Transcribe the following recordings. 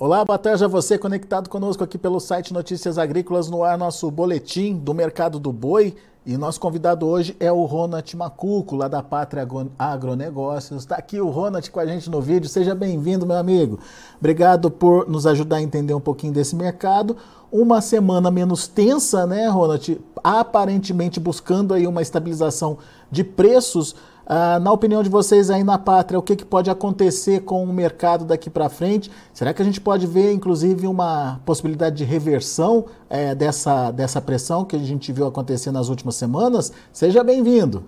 Olá, boa tarde a você conectado conosco aqui pelo site Notícias Agrícolas no ar, nosso boletim do mercado do boi. E nosso convidado hoje é o Ronald Macuco, lá da Pátria Agronegócios. Está aqui o Ronald com a gente no vídeo. Seja bem-vindo, meu amigo. Obrigado por nos ajudar a entender um pouquinho desse mercado. Uma semana menos tensa, né, Ronald? Aparentemente buscando aí uma estabilização de preços. Ah, na opinião de vocês aí na pátria, o que, que pode acontecer com o mercado daqui para frente? Será que a gente pode ver, inclusive, uma possibilidade de reversão é, dessa, dessa pressão que a gente viu acontecer nas últimas semanas? Seja bem-vindo.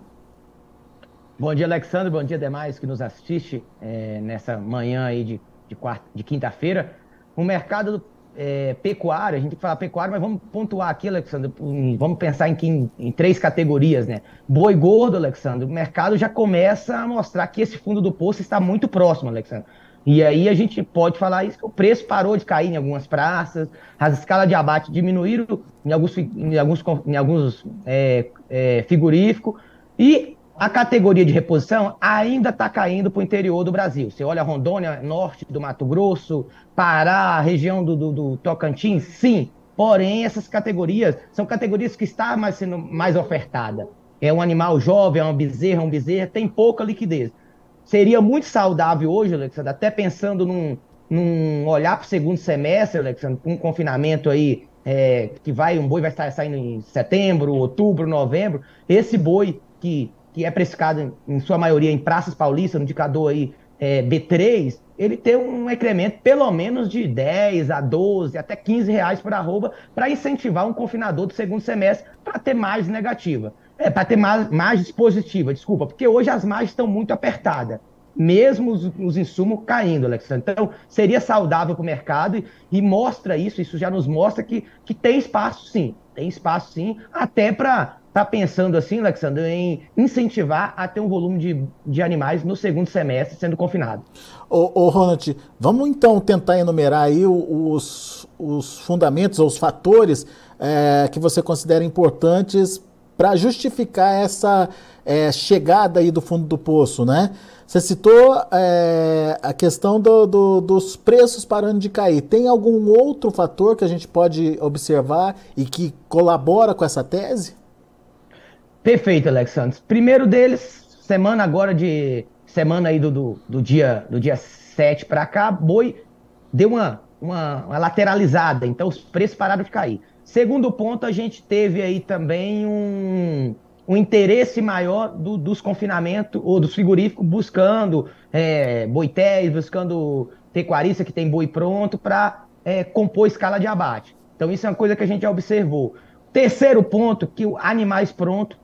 Bom dia, Alexandre. Bom dia, demais que nos assiste é, nessa manhã aí de, de, de quinta-feira. O mercado é, pecuária, a gente tem que falar pecuária, mas vamos pontuar aqui, Alexandre, vamos pensar em, em, três categorias, né? Boi gordo, Alexandre, o mercado já começa a mostrar que esse fundo do poço está muito próximo, Alexandre. E aí a gente pode falar isso, que o preço parou de cair em algumas praças, as escalas de abate diminuíram em alguns, em alguns, em alguns é, é, frigoríficos, e a categoria de reposição ainda está caindo para o interior do Brasil. Você olha Rondônia, norte do Mato Grosso, Pará, região do, do, do Tocantins, sim. Porém, essas categorias são categorias que estão mais, sendo mais ofertada. É um animal jovem, é uma bezerra, um bezerra, tem pouca liquidez. Seria muito saudável hoje, Alexandre, até pensando num, num olhar para o segundo semestre, Alexandre, com um confinamento aí é, que vai, um boi vai estar saindo em setembro, outubro, novembro. Esse boi que que é precificado em, sua maioria em praças paulistas, no indicador aí é, B3, ele tem um incremento pelo menos de 10 a 12, até 15 reais por arroba, para incentivar um confinador do segundo semestre para ter mais negativa. É, para ter mais, margem positiva, desculpa, porque hoje as margens estão muito apertadas, mesmo os, os insumos caindo, Alexandre. Então, seria saudável para o mercado e, e, mostra isso, isso já nos mostra que, que tem espaço sim, tem espaço sim, até para está pensando assim, Alexandre, em incentivar a ter um volume de, de animais no segundo semestre sendo confinado. Ô, ô Ronald, vamos então tentar enumerar aí os, os fundamentos, os fatores é, que você considera importantes para justificar essa é, chegada aí do fundo do poço, né? Você citou é, a questão do, do, dos preços parando de cair. Tem algum outro fator que a gente pode observar e que colabora com essa tese? Perfeito, Alexandre. Primeiro deles, semana agora de. Semana aí do, do, do dia do dia 7 para cá, boi deu uma, uma, uma, lateralizada, então os preços pararam de cair. Segundo ponto, a gente teve aí também um, um interesse maior do, dos confinamentos ou dos frigoríficos buscando é, boitéis, buscando pecuarista que tem boi pronto para é, compor escala de abate. Então, isso é uma coisa que a gente já observou. Terceiro ponto, que o animais pronto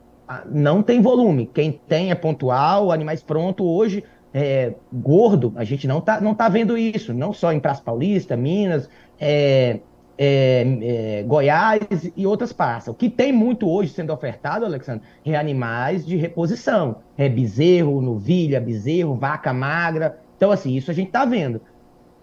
não tem volume. Quem tem é pontual, animais pronto hoje, é, gordo, a gente não tá, não tá vendo isso, não só em Praça Paulista, Minas, é, é, é Goiás e outras praças. O que tem muito hoje sendo ofertado, Alexandre, é animais de reposição. É bezerro, novilha, bezerro, vaca magra. Então, assim, isso a gente tá vendo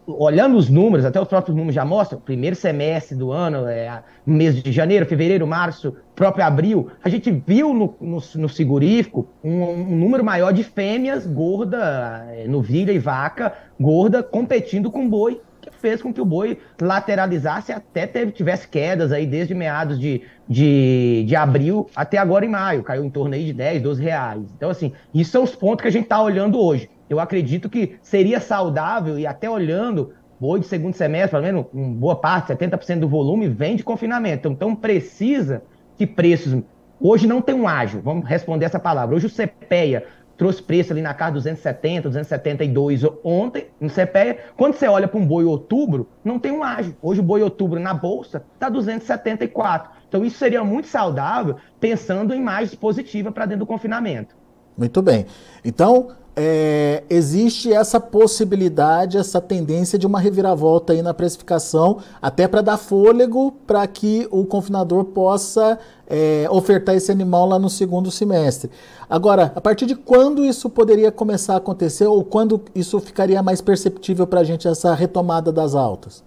olhando os números, até os próprios números já mostram, primeiro semestre do ano, é, mês de janeiro, fevereiro, março, próprio abril, a gente viu no, no, no segurífico um, um, número maior de fêmeas gorda, é, novilha e vaca gorda, competindo com boi, que fez com que o boi lateralizasse até teve, tivesse quedas aí desde meados de, de, de abril até agora em maio, caiu em torno aí de 10, 12 reais. Então, assim, isso são os pontos que a gente está olhando hoje eu acredito que seria saudável e até olhando boi de segundo semestre, pelo menos uma boa parte, 70% do volume vem de confinamento. Então precisa que preços. Hoje não tem um ágio, vamos responder essa palavra. Hoje o CPEA trouxe preço ali na casa 270, 272 ontem no CPEA. Quando você olha para um boi outubro, não tem um ágio. Hoje o boi outubro na bolsa está 274. Então isso seria muito saudável pensando em margens positiva para dentro do confinamento. Muito bem. Então, é, existe essa possibilidade, essa tendência de uma reviravolta aí na precificação, até para dar fôlego para que o confinador possa é, ofertar esse animal lá no segundo semestre. Agora, a partir de quando isso poderia começar a acontecer ou quando isso ficaria mais perceptível para a gente, essa retomada das altas?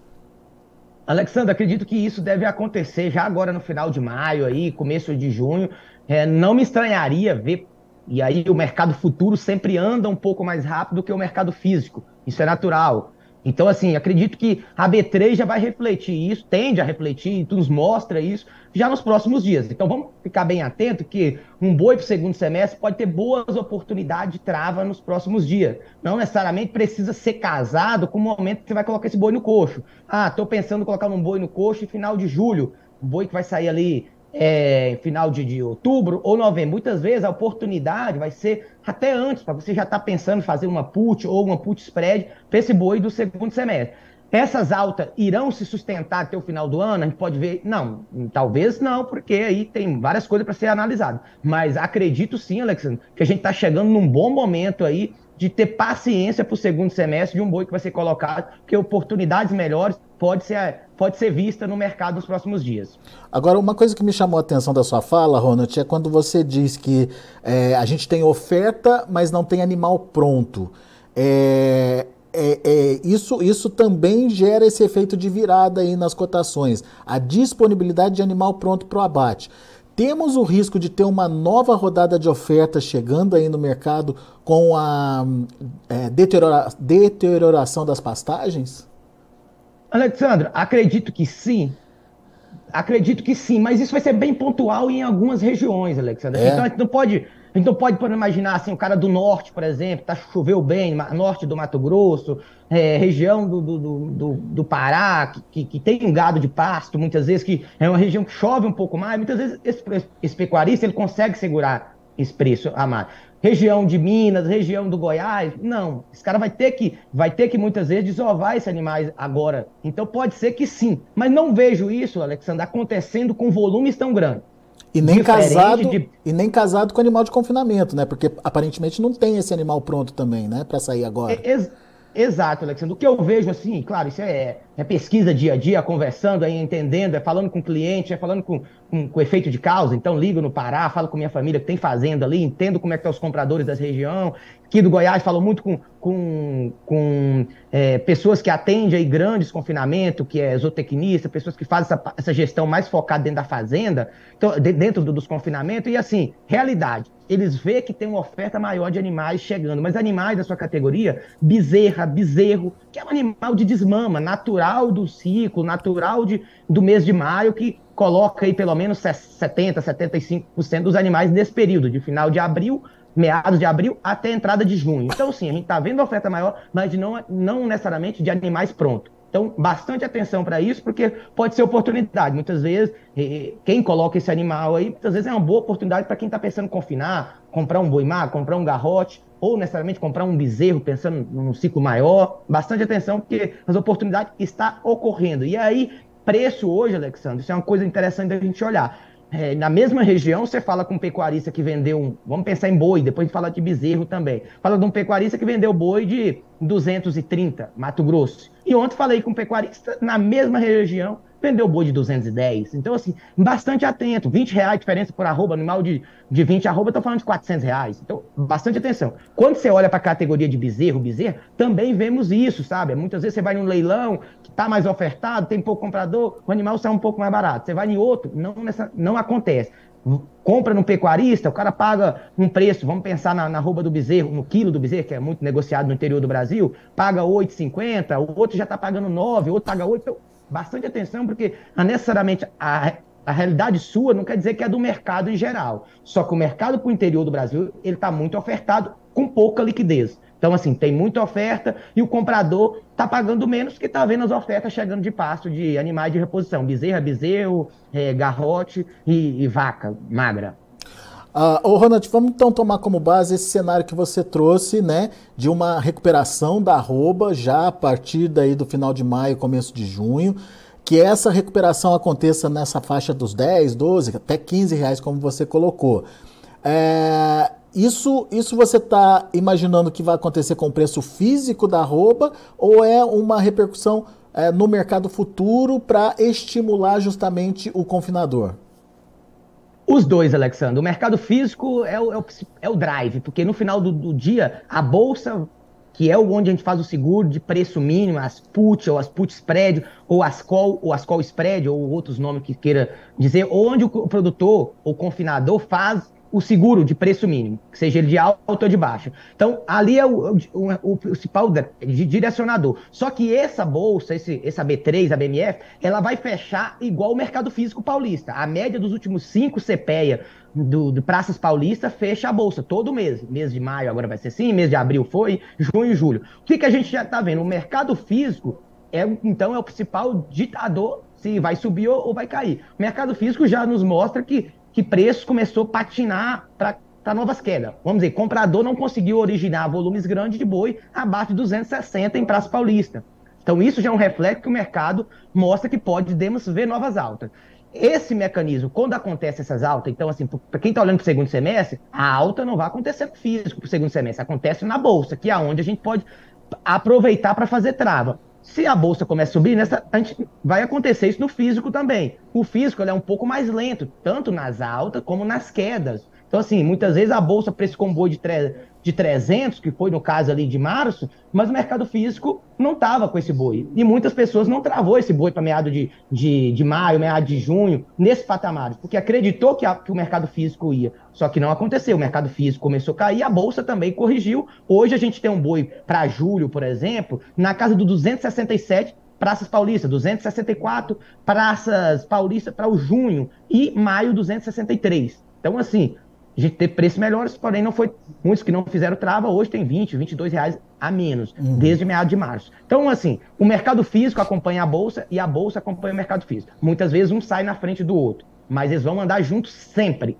Alexandre, acredito que isso deve acontecer já agora no final de maio, aí, começo de junho. É, não me estranharia ver e aí o mercado futuro sempre anda um pouco mais rápido que o mercado físico. Isso é natural. Então, assim, acredito que a B3 já vai refletir isso, tende a refletir, nos mostra isso já nos próximos dias. Então, vamos ficar bem atento que um boi para o segundo semestre pode ter boas oportunidades de trava nos próximos dias. Não necessariamente precisa ser casado com o momento que você vai colocar esse boi no coxo. Ah, estou pensando em colocar um boi no coxo em final de julho. Um boi que vai sair ali é, final de, de, outubro ou novembro. Muitas vezes a oportunidade vai ser até antes, para você já estar tá pensando em fazer uma put ou uma put spread para esse boi do segundo semestre. Essas altas irão se sustentar até o final do ano? A gente pode ver, não, talvez não, porque aí tem várias coisas para ser analisado. Mas acredito sim, Alexandre, que a gente está chegando num bom momento aí de ter paciência para o segundo semestre de um boi que vai ser colocado, porque oportunidades melhores pode ser, pode ser vista no mercado nos próximos dias. Agora, uma coisa que me chamou a atenção da sua fala, Ronald, é quando você diz que é, a gente tem oferta, mas não tem animal pronto. É, é, é, isso, isso também gera esse efeito de virada aí nas cotações. A disponibilidade de animal pronto para o abate. Temos o risco de ter uma nova rodada de ofertas chegando aí no mercado com a é, deteriora deterioração das pastagens? Alexandre, acredito que sim. Acredito que sim, mas isso vai ser bem pontual em algumas regiões, Alexandre. É. Então a gente não pode a gente não pode imaginar assim, o cara do norte, por exemplo, tá choveu bem, norte do Mato Grosso, é, região do, do, do, do Pará, que, que, tem um gado de pasto, muitas vezes, que é uma região que chove um pouco mais, muitas vezes esse, esse pecuarista ele consegue segurar preço a mais. Região de Minas, região do Goiás, não. Esse cara vai ter que, vai ter que muitas vezes desovar esses animais agora. Então pode ser que sim, mas não vejo isso, Alexandre, acontecendo com volumes tão grandes. E nem, casado, de... e nem casado com animal de confinamento, né? Porque aparentemente não tem esse animal pronto também, né? Para sair agora. É, exato, Alexandre. O que eu vejo assim, claro, isso é, é pesquisa dia a dia, conversando, entendendo, é falando com o cliente, é falando com, com, com efeito de causa. Então, ligo no Pará, falo com minha família que tem fazenda ali, entendo como é que estão os compradores da região. Aqui do Goiás, falo muito com, com, com é, pessoas que atendem aí grandes confinamentos, que é zootecnista, pessoas que fazem essa, essa gestão mais focada dentro da fazenda, então, dentro do, dos confinamentos. E assim, realidade, eles vê que tem uma oferta maior de animais chegando, mas animais da sua categoria, bezerra, bezerro, que é um animal de desmama, natural do ciclo, natural de, do mês de maio, que coloca aí pelo menos 70, 75% dos animais nesse período, de final de abril meados de abril até entrada de junho. Então, sim, a gente está vendo a oferta maior, mas não, não necessariamente de animais prontos. Então, bastante atenção para isso, porque pode ser oportunidade. Muitas vezes, quem coloca esse animal aí, muitas vezes é uma boa oportunidade para quem está pensando em confinar, comprar um boi mar, comprar um garrote, ou necessariamente comprar um bezerro, pensando num ciclo maior. Bastante atenção, porque as oportunidades estão ocorrendo. E aí, preço hoje, Alexandre, isso é uma coisa interessante da gente olhar. É, na mesma região, você fala com um pecuarista que vendeu um. Vamos pensar em boi, depois fala de bezerro também. Fala de um pecuarista que vendeu boi de 230, Mato Grosso. E ontem falei com um pecuarista na mesma região vendeu boi de 210. Então, assim, bastante atento. 20 reais diferença por arroba, animal de, de 20 arroba, estou falando de 400 reais. Então, bastante atenção. Quando você olha para a categoria de bezerro, bezerro, também vemos isso, sabe? Muitas vezes você vai num leilão que está mais ofertado, tem pouco comprador, o animal sai um pouco mais barato. Você vai em outro, não, nessa, não acontece. Compra no pecuarista, o cara paga um preço, vamos pensar na, na roupa do bezerro, no quilo do bezerro, que é muito negociado no interior do Brasil, paga 8,50, o outro já está pagando 9, o outro paga 8. Então, bastante atenção, porque necessariamente a, a realidade sua não quer dizer que é do mercado em geral. Só que o mercado para o interior do Brasil ele está muito ofertado com pouca liquidez. Então, assim, tem muita oferta e o comprador está pagando menos porque está vendo as ofertas chegando de pasto de animais de reposição. Bezerra, bezerro, é, garrote e, e vaca magra. Uh, ô Ronald, vamos então tomar como base esse cenário que você trouxe, né, de uma recuperação da arroba já a partir daí do final de maio, começo de junho, que essa recuperação aconteça nessa faixa dos 10, 12, até 15 reais, como você colocou. É, isso, isso você está imaginando que vai acontecer com o preço físico da arroba ou é uma repercussão é, no mercado futuro para estimular justamente o confinador? Os dois, Alexandre. O mercado físico é o, é o, é o drive, porque no final do, do, dia, a bolsa, que é onde a gente faz o seguro de preço mínimo, as put, ou as put spread, ou as call, ou as call spread, ou outros nomes que queira dizer, onde o produtor ou confinador faz o seguro de preço mínimo, seja ele de alto ou de baixo. Então, ali é o, o, o, principal direcionador. Só que essa bolsa, esse, essa B3, a BMF, ela vai fechar igual o mercado físico paulista. A média dos últimos cinco CPEA do, do Praças Paulista fecha a bolsa todo mês. Mês de maio agora vai ser assim, mês de abril foi, junho e julho. O que, que a gente já está vendo? O mercado físico, é, então, é o principal ditador se vai subir ou vai cair. O mercado físico já nos mostra que que preço começou a patinar para novas quedas. Vamos dizer, comprador não conseguiu originar volumes grandes de boi abaixo de 260 em Praça Paulista. Então, isso já é um reflexo que o mercado mostra que podemos ver novas altas. Esse mecanismo, quando acontece essas altas, então, assim, para quem está olhando para o segundo semestre, a alta não vai acontecer no físico para o segundo semestre, acontece na bolsa, que é onde a gente pode aproveitar para fazer trava. Se a bolsa começa a subir, nessa, a gente vai acontecer isso no físico também. O físico é um pouco mais lento, tanto nas altas como nas quedas. Então, assim, muitas vezes a bolsa precificou um boi de, tre de 300, que foi no caso ali de março, mas o mercado físico não estava com esse boi. E muitas pessoas não travou esse boi para meado de, de, de maio, meado de junho, nesse patamar, porque acreditou que, a, que o mercado físico ia. Só que não aconteceu. O mercado físico começou a cair, a bolsa também corrigiu. Hoje a gente tem um boi para julho, por exemplo, na casa do 267 Praças Paulista, 264 Praças Paulista para o junho e maio 263. Então, assim, a gente teve preços melhores, porém não foi muitos que não fizeram trava, hoje tem 20, 22 reais a menos, uhum. desde meados de março. Então, assim, o mercado físico acompanha a bolsa e a bolsa acompanha o mercado físico. Muitas vezes um sai na frente do outro, mas eles vão andar juntos sempre.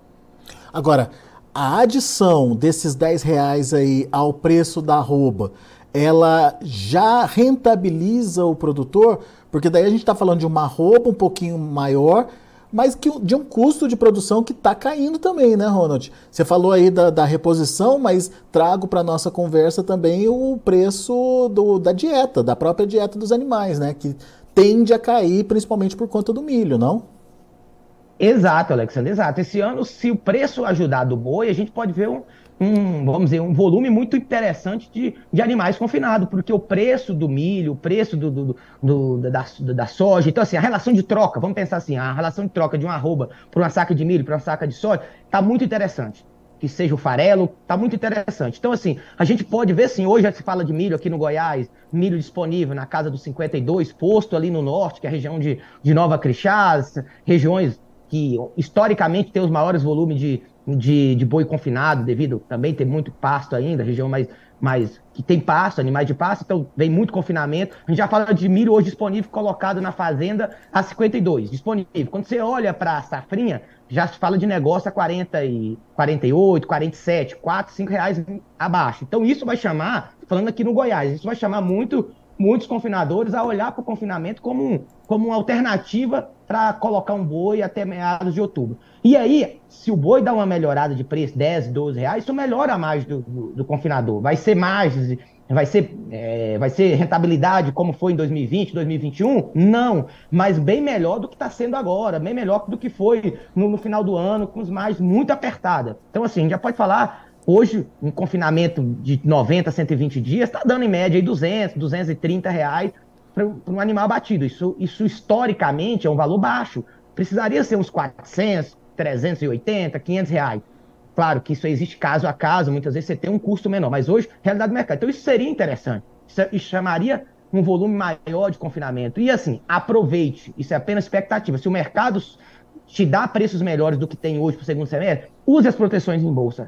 Agora, a adição desses 10 reais aí ao preço da arroba, ela já rentabiliza o produtor? Porque daí a gente está falando de uma arroba um pouquinho maior, mas que, de um custo de produção que está caindo também, né, Ronald? Você falou aí da, da reposição, mas trago para nossa conversa também o preço do, da dieta, da própria dieta dos animais, né? Que tende a cair principalmente por conta do milho, não? Exato, Alexandre, exato. Esse ano, se o preço ajudar do boi, a gente pode ver um, um, vamos dizer, um volume muito interessante de, de animais confinados, porque o preço do milho, o preço do, do, do da, da, soja, então assim, a relação de troca, vamos pensar assim, a relação de troca de uma arroba para uma saca de milho, para uma saca de soja, está muito interessante. Que seja o farelo, está muito interessante. Então, assim, a gente pode ver, sim, hoje já se fala de milho aqui no Goiás, milho disponível na casa dos 52, posto ali no norte, que é a região de, de Nova Crixás, regiões que historicamente tem os maiores volumes de, de, de boi confinado, devido também ter muito pasto ainda, região mais, mais que tem pasto, animais de pasto, então vem muito confinamento. A gente já fala de milho hoje disponível colocado na fazenda a 52, disponível. Quando você olha para a safrinha, já se fala de negócio a 40 e 48, 47, 4, 5 reais abaixo. Então isso vai chamar, falando aqui no Goiás, isso vai chamar muito muitos confinadores a olhar para o confinamento como, um, como uma alternativa para colocar um boi até meados de outubro. E aí, se o boi dá uma melhorada de preço, 10, 12 reais, isso melhora a margem do, do, do confinador. Vai ser margens, vai ser, é, vai ser rentabilidade como foi em 2020, 2021? Não, mas bem melhor do que está sendo agora, bem melhor do que foi no, no final do ano, com os mais muito apertada. Então, assim, já pode falar Hoje, um confinamento de 90 a 120 dias está dando em média aí 200, 230 reais para um animal abatido. Isso, isso historicamente é um valor baixo. Precisaria ser uns 400, 380, 500 reais. Claro que isso existe caso a caso, muitas vezes você tem um custo menor, mas hoje, realidade do mercado. Então, isso seria interessante. Isso chamaria um volume maior de confinamento. E assim, aproveite, isso é apenas expectativa. Se o mercado te dá preços melhores do que tem hoje para o segundo semestre, use as proteções em bolsa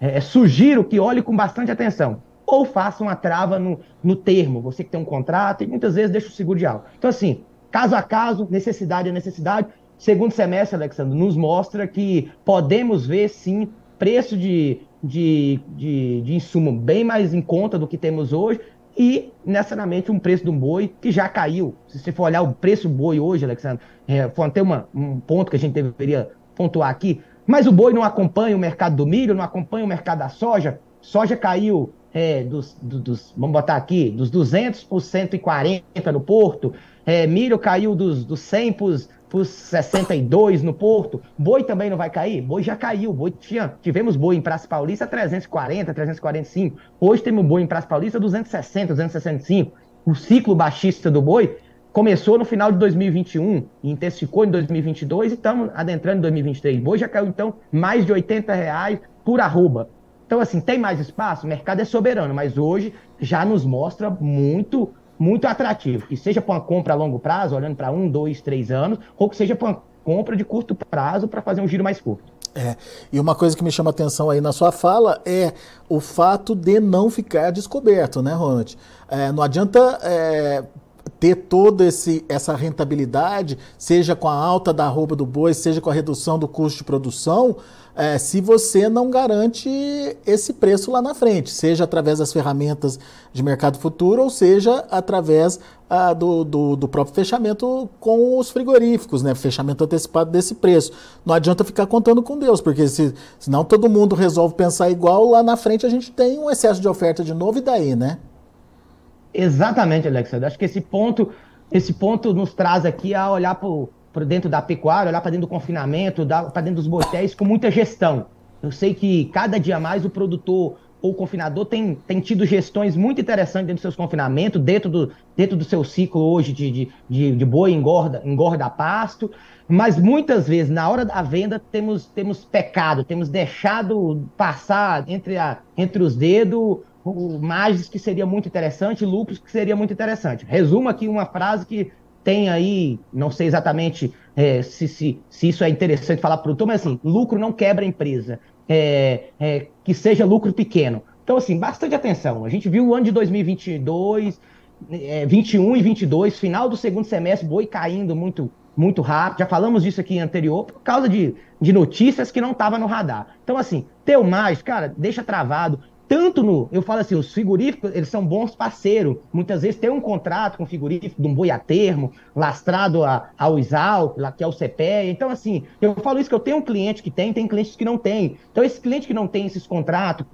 é, sugiro que olhe com bastante atenção. Ou faça uma trava no, no termo, você que tem um contrato, e muitas vezes deixa o seguro de alta. Então, assim, caso a caso, necessidade é necessidade. Segundo semestre, Alexandre, nos mostra que podemos ver, sim, preço de, de, de, de insumo bem mais em conta do que temos hoje, e necessariamente um preço de um boi que já caiu. Se você for olhar o preço do boi hoje, Alexandre, é, foi até uma, um ponto que a gente deveria pontuar aqui. Mas o boi não acompanha o mercado do milho, não acompanha o mercado da soja. Soja caiu é, dos, dos, vamos botar aqui, dos 200 por 140 no porto. É, milho caiu dos, dos 100 por 62 no porto. Boi também não vai cair? Boi já caiu. Boi tinha, tivemos boi em Praça Paulista 340, 345. Hoje temos boi em Praça Paulista 260, 265. O ciclo baixista do boi começou no final de 2021 e intensificou em 2022 e estamos adentrando em 2023. Boi já caiu, então, mais de 80 reais por arroba. Então, assim, tem mais espaço? O mercado é soberano, mas hoje já nos mostra muito, muito atrativo. Que seja para uma compra a longo prazo, olhando para um, dois, três anos, ou que seja para uma compra de curto prazo para fazer um giro mais curto. É, e uma coisa que me chama atenção aí na sua fala é o fato de não ficar descoberto, né, Ronald? É, não adianta é, ter toda essa rentabilidade, seja com a alta da roupa do boi, seja com a redução do custo de produção, é, se você não garante esse preço lá na frente, seja através das ferramentas de mercado futuro ou seja através ah, do, do, do, próprio fechamento com os frigoríficos, né? Fechamento antecipado desse preço. Não adianta ficar contando com Deus, porque se, senão todo mundo resolve pensar igual, lá na frente a gente tem um excesso de oferta de novo e daí, né? Exatamente, Alexandre. Acho que esse ponto, esse ponto nos traz aqui a olhar para dentro da pecuária, olhar para dentro do confinamento, para dentro dos botéis com muita gestão. Eu sei que cada dia mais o produtor ou o confinador tem, tem tido gestões muito interessantes dentro dos seus confinamentos, dentro do, dentro do seu ciclo hoje de, de, de, de boi engorda, engorda pasto, mas muitas vezes, na hora da venda, temos, temos pecado, temos deixado passar entre, a, entre os dedos margens que seria muito interessante, lucros que seria muito interessante. Resumo aqui uma frase que tem aí, não sei exatamente é, se, se, se, isso é interessante falar para o produtor, mas assim, lucro não quebra a empresa, é, é, que seja lucro pequeno. Então, assim, bastante atenção. A gente viu o ano de 2022, é, 21 e 22, final do segundo semestre, boi caindo muito muito rápido. Já falamos disso aqui anterior, por causa de, de notícias que não estavam no radar. Então, assim, teu mais, cara, deixa travado tanto no. Eu falo assim, os frigoríficos, eles são bons parceiros. Muitas vezes tem um contrato com o frigorífico de um boi a termo, lastrado a, ao ISAL, que é o CPE. Então, assim, eu falo isso que eu tenho um cliente que tem, tem clientes que não tem. Então, esse cliente que não tem esses contratos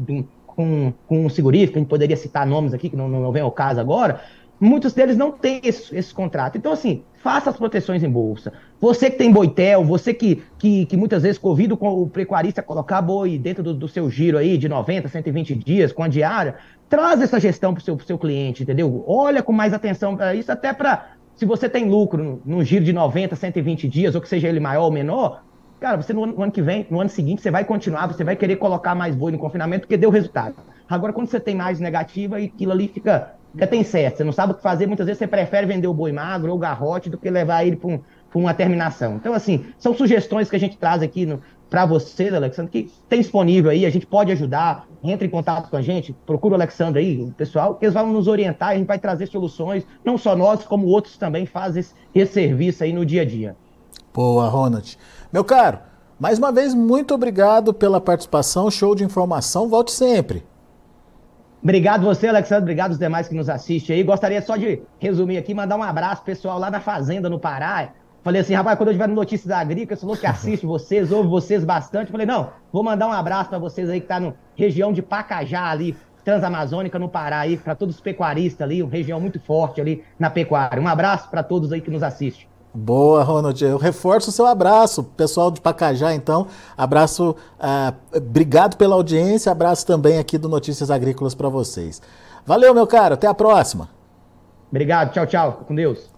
com, com o frigorífico, a gente poderia citar nomes aqui, que não, não vem ao caso agora, muitos deles não têm esse, esse contrato. Então, assim, faça as proteções em bolsa. Você que tem boitel, você que, que, que muitas vezes convida o pecuarista a colocar boi dentro do, do, seu giro aí de 90, 120 dias, com a diária, traz essa gestão para o seu, seu cliente, entendeu? Olha com mais atenção para isso, até para, se você tem lucro no, giro de 90, 120 dias, ou que seja ele maior ou menor, cara, você no, no ano que vem, no ano seguinte, você vai continuar, você vai querer colocar mais boi no confinamento, porque deu resultado. Agora, quando você tem mais negativa, aquilo ali fica já tem certo. Você não sabe o que fazer, muitas vezes você prefere vender o boi magro ou o garrote do que levar ele para um, uma terminação. Então, assim, são sugestões que a gente traz aqui para vocês, Alexandre, que tem disponível aí, a gente pode ajudar, entre em contato com a gente, procura o Alexandre aí, o pessoal, que eles vão nos orientar, a gente vai trazer soluções, não só nós, como outros também fazem esse, esse serviço aí no dia a dia. Boa, Ronald. Meu caro, mais uma vez, muito obrigado pela participação, show de informação, volte sempre. Obrigado você, Alexandre. Obrigado os demais que nos assistem aí. Gostaria só de resumir aqui, mandar um abraço pessoal lá na Fazenda, no Pará. Falei assim, rapaz, quando eu tiver no Notícias Agrícolas, falou que assiste vocês, ouve vocês bastante. Falei, não, vou mandar um abraço para vocês aí que tá na região de Pacajá ali, Transamazônica, no Pará aí, para todos os pecuaristas ali, uma região muito forte ali na pecuária. Um abraço para todos aí que nos assistem. Boa, Ronald. Eu reforço o seu abraço, pessoal de Pacajá, então. Abraço, uh, obrigado pela audiência, abraço também aqui do Notícias Agrícolas para vocês. Valeu, meu caro, até a próxima. Obrigado, tchau, tchau, com Deus.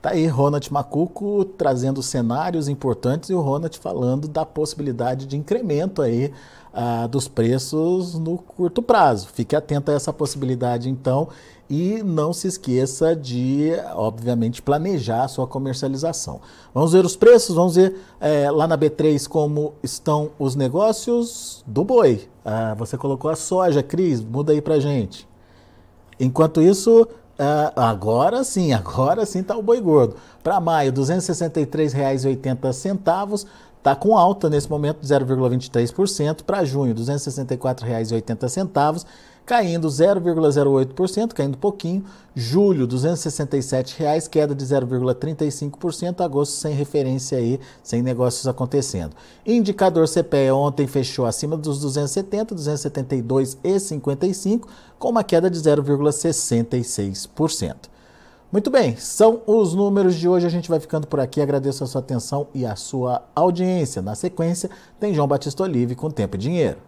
Tá aí Ronald Macuco trazendo cenários importantes e o Ronald falando da possibilidade de incremento aí uh, dos preços no curto prazo. Fique atento a essa possibilidade então e não se esqueça de, obviamente, planejar a sua comercialização. Vamos ver os preços, vamos ver é, lá na B3 como estão os negócios do boi. Ah, você colocou a soja, Cris, muda aí pra gente. Enquanto isso, Uh, agora sim, agora sim está o boi gordo. Para maio, R$ 263,80, está com alta nesse momento de 0,23%. Para junho, R$ 264,80 caindo 0,08%, caindo pouquinho. Julho, R$ 267,00, queda de 0,35%. Agosto sem referência aí, sem negócios acontecendo. Indicador CPE ontem fechou acima dos 270, 272,55, com uma queda de 0,66%. Muito bem, são os números de hoje. A gente vai ficando por aqui. Agradeço a sua atenção e a sua audiência. Na sequência, tem João Batista Olive com Tempo e Dinheiro.